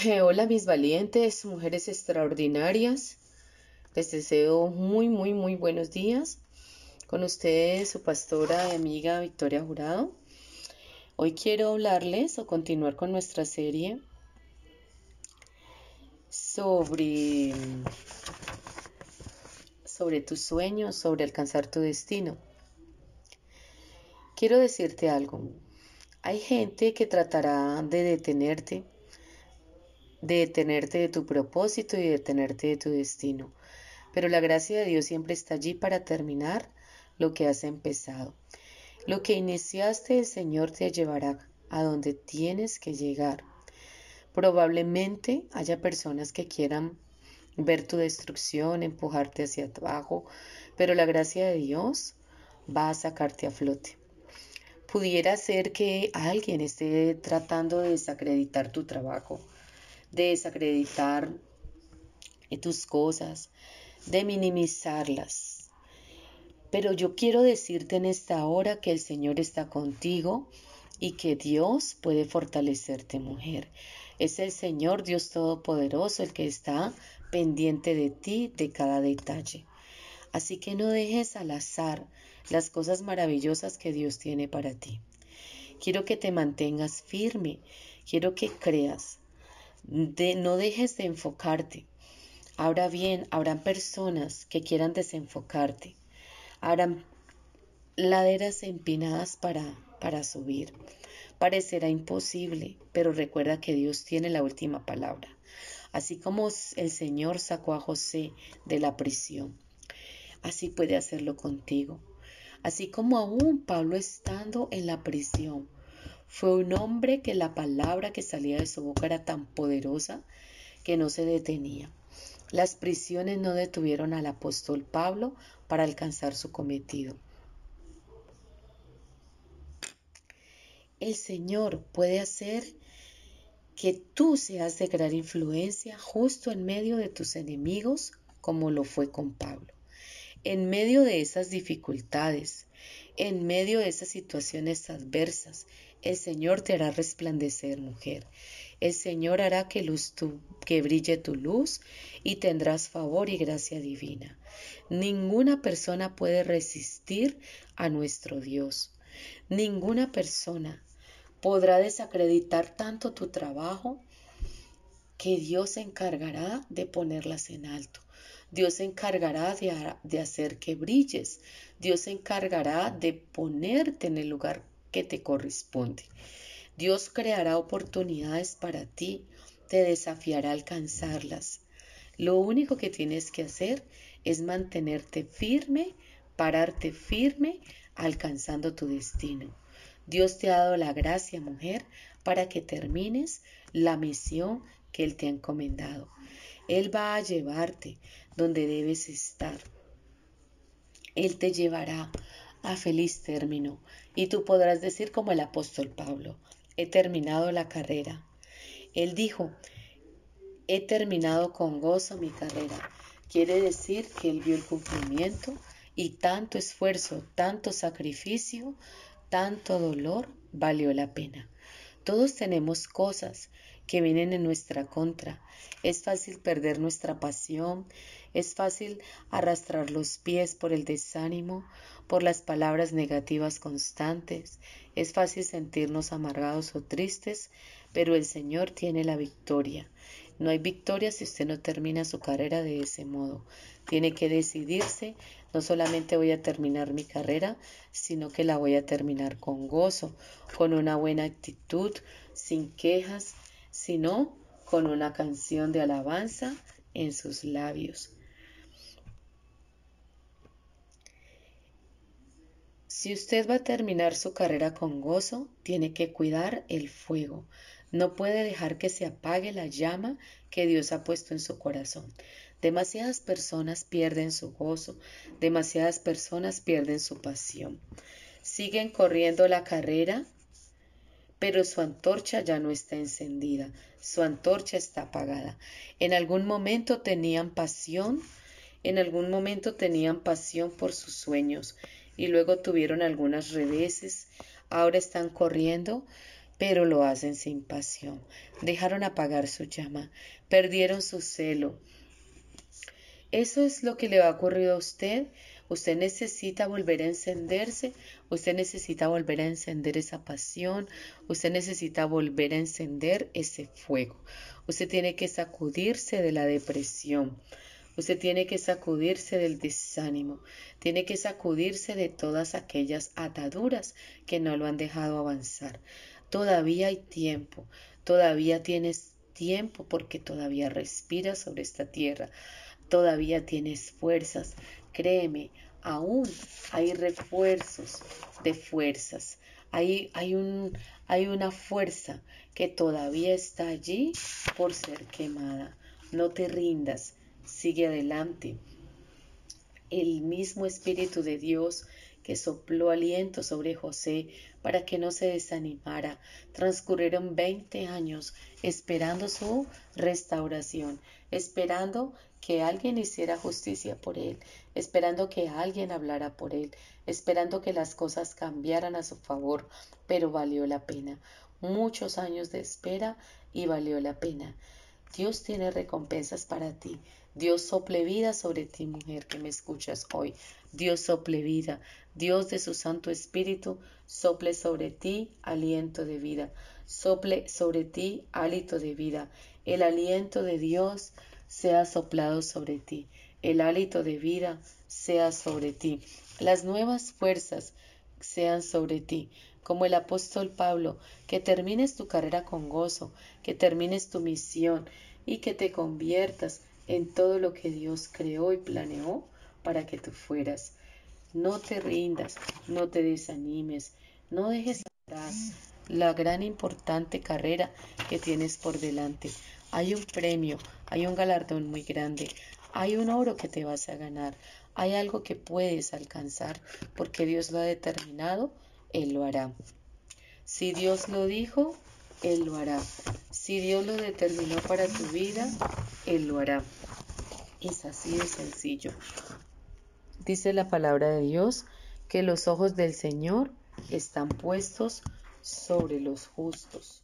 Hola mis valientes, mujeres extraordinarias. Les deseo muy, muy, muy buenos días. Con ustedes su pastora y amiga Victoria Jurado. Hoy quiero hablarles o continuar con nuestra serie sobre, sobre tus sueños, sobre alcanzar tu destino. Quiero decirte algo. Hay gente que tratará de detenerte de detenerte de tu propósito y detenerte de tu destino. Pero la gracia de Dios siempre está allí para terminar lo que has empezado. Lo que iniciaste el Señor te llevará a donde tienes que llegar. Probablemente haya personas que quieran ver tu destrucción, empujarte hacia abajo, pero la gracia de Dios va a sacarte a flote. Pudiera ser que alguien esté tratando de desacreditar tu trabajo, de desacreditar tus cosas, de minimizarlas. Pero yo quiero decirte en esta hora que el Señor está contigo y que Dios puede fortalecerte, mujer. Es el Señor Dios Todopoderoso el que está pendiente de ti, de cada detalle. Así que no dejes al azar las cosas maravillosas que Dios tiene para ti. Quiero que te mantengas firme, quiero que creas, no dejes de enfocarte. Ahora bien, habrán personas que quieran desenfocarte. Habrán laderas empinadas para, para subir. Parecerá imposible, pero recuerda que Dios tiene la última palabra. Así como el Señor sacó a José de la prisión, así puede hacerlo contigo. Así como aún Pablo estando en la prisión, fue un hombre que la palabra que salía de su boca era tan poderosa que no se detenía. Las prisiones no detuvieron al apóstol Pablo para alcanzar su cometido. El Señor puede hacer que tú seas de gran influencia justo en medio de tus enemigos, como lo fue con Pablo. En medio de esas dificultades, en medio de esas situaciones adversas, el Señor te hará resplandecer, mujer. El Señor hará que, luz que brille tu luz y tendrás favor y gracia divina. Ninguna persona puede resistir a nuestro Dios. Ninguna persona podrá desacreditar tanto tu trabajo que Dios se encargará de ponerlas en alto. Dios se encargará de, hacer que brilles. Dios se encargará de ponerte en el lugar que te corresponde. Dios creará oportunidades para ti, te desafiará a alcanzarlas. Lo único que tienes que hacer es mantenerte firme, pararte firme, alcanzando tu destino. Dios te ha dado la gracia, mujer, para que termines la misión que Él te ha encomendado. Él va a llevarte donde debes estar. Él te llevará a feliz término. Y tú podrás decir como el apóstol Pablo, he terminado la carrera. Él dijo, he terminado con gozo mi carrera. Quiere decir que él vio el cumplimiento y tanto esfuerzo, tanto sacrificio, tanto dolor valió la pena. Todos tenemos cosas que vienen en nuestra contra. Es fácil perder nuestra pasión, es fácil arrastrar los pies por el desánimo, por las palabras negativas constantes. Es fácil sentirnos amargados o tristes, pero el Señor tiene la victoria. No hay victoria si usted no termina su carrera de ese modo. Tiene que decidirse, no solamente voy a terminar mi carrera, sino que la voy a terminar con gozo, con una buena actitud, sin quejas, sino con una canción de alabanza en sus labios. Si usted va a terminar su carrera con gozo, tiene que cuidar el fuego. No puede dejar que se apague la llama que Dios ha puesto en su corazón. Demasiadas personas pierden su gozo, demasiadas personas pierden su pasión. Siguen corriendo la carrera, pero su antorcha ya no está encendida, su antorcha está apagada. En algún momento tenían pasión, en algún momento tenían pasión por sus sueños y luego tuvieron algunas reveses, ahora están corriendo, pero lo hacen sin pasión. Dejaron apagar su llama, perdieron su celo, eso es lo que le va a ocurrir a usted. Usted necesita volver a encenderse, usted necesita volver a encender esa pasión, usted necesita volver a encender ese fuego. Usted tiene que sacudirse de la depresión, usted tiene que sacudirse del desánimo, tiene que sacudirse de todas aquellas ataduras que no lo han dejado avanzar. Todavía hay tiempo, todavía tienes tiempo porque todavía respiras sobre esta tierra todavía tienes fuerzas. Créeme, aún hay refuerzos de fuerzas. Hay, hay, un, hay una fuerza que todavía está allí por ser quemada. No te rindas, sigue adelante. El mismo Espíritu de Dios que sopló aliento sobre José para que no se desanimara. Transcurrieron veinte años esperando su restauración, esperando que alguien hiciera justicia por él, esperando que alguien hablara por él, esperando que las cosas cambiaran a su favor, pero valió la pena. Muchos años de espera y valió la pena. Dios tiene recompensas para ti. Dios sople vida sobre ti, mujer que me escuchas hoy. Dios sople vida. Dios de su Santo Espíritu sople sobre ti aliento de vida. Sople sobre ti hálito de vida. El aliento de Dios sea soplado sobre ti, el hálito de vida sea sobre ti, las nuevas fuerzas sean sobre ti, como el apóstol Pablo, que termines tu carrera con gozo, que termines tu misión y que te conviertas en todo lo que Dios creó y planeó para que tú fueras. No te rindas, no te desanimes, no dejes atrás la gran importante carrera que tienes por delante. Hay un premio, hay un galardón muy grande, hay un oro que te vas a ganar, hay algo que puedes alcanzar, porque Dios lo ha determinado, Él lo hará. Si Dios lo dijo, Él lo hará. Si Dios lo determinó para tu vida, Él lo hará. Es así de sencillo. Dice la palabra de Dios que los ojos del Señor están puestos sobre los justos.